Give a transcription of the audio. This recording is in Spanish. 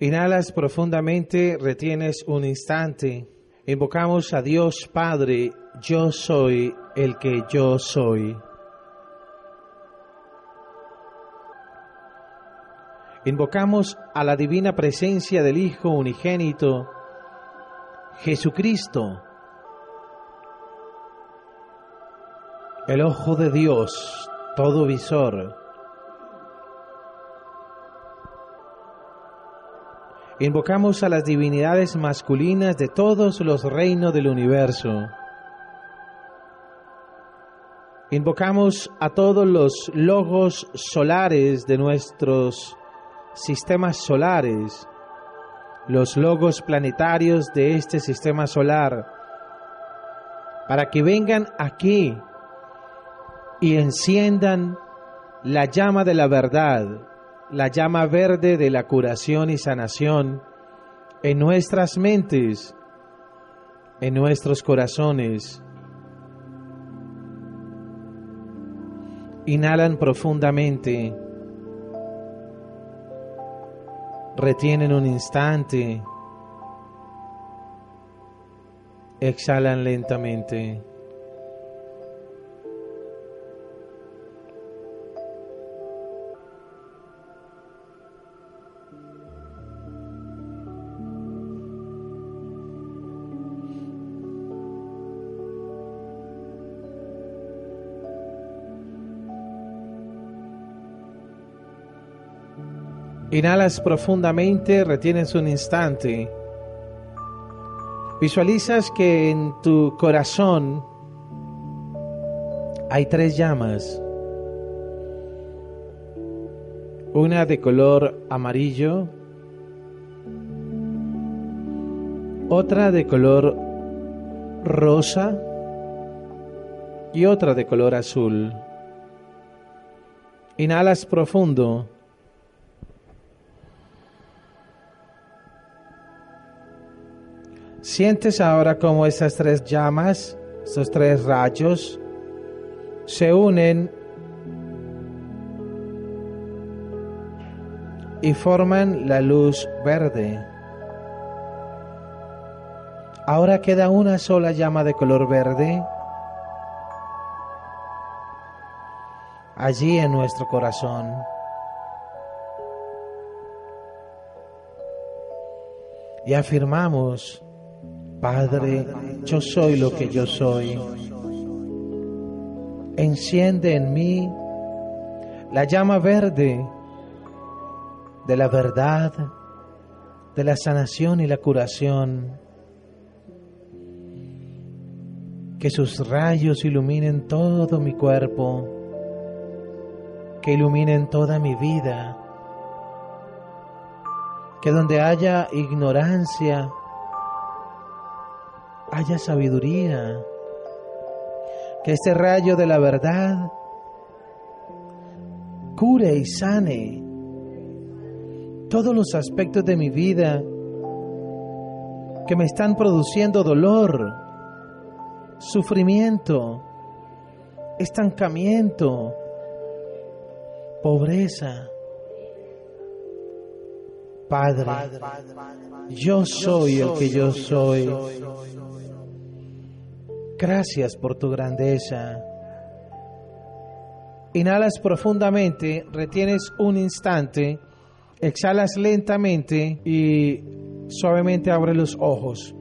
Inhalas profundamente, retienes un instante. Invocamos a Dios Padre, yo soy el que yo soy. Invocamos a la divina presencia del Hijo unigénito, Jesucristo, el ojo de Dios, todo visor. Invocamos a las divinidades masculinas de todos los reinos del universo. Invocamos a todos los logos solares de nuestros sistemas solares, los logos planetarios de este sistema solar, para que vengan aquí y enciendan la llama de la verdad, la llama verde de la curación y sanación en nuestras mentes, en nuestros corazones. Inhalan profundamente. Retienen un instante. Exhalan lentamente. Inhalas profundamente, retienes un instante. Visualizas que en tu corazón hay tres llamas. Una de color amarillo, otra de color rosa y otra de color azul. Inhalas profundo. Sientes ahora como estas tres llamas, estos tres rayos, se unen y forman la luz verde. Ahora queda una sola llama de color verde allí en nuestro corazón. Y afirmamos Padre, yo soy lo que yo soy. Enciende en mí la llama verde de la verdad, de la sanación y la curación. Que sus rayos iluminen todo mi cuerpo, que iluminen toda mi vida, que donde haya ignorancia, haya sabiduría, que este rayo de la verdad cure y sane todos los aspectos de mi vida que me están produciendo dolor, sufrimiento, estancamiento, pobreza. Padre, yo soy el que yo soy. Gracias por tu grandeza. Inhalas profundamente, retienes un instante, exhalas lentamente y suavemente abre los ojos.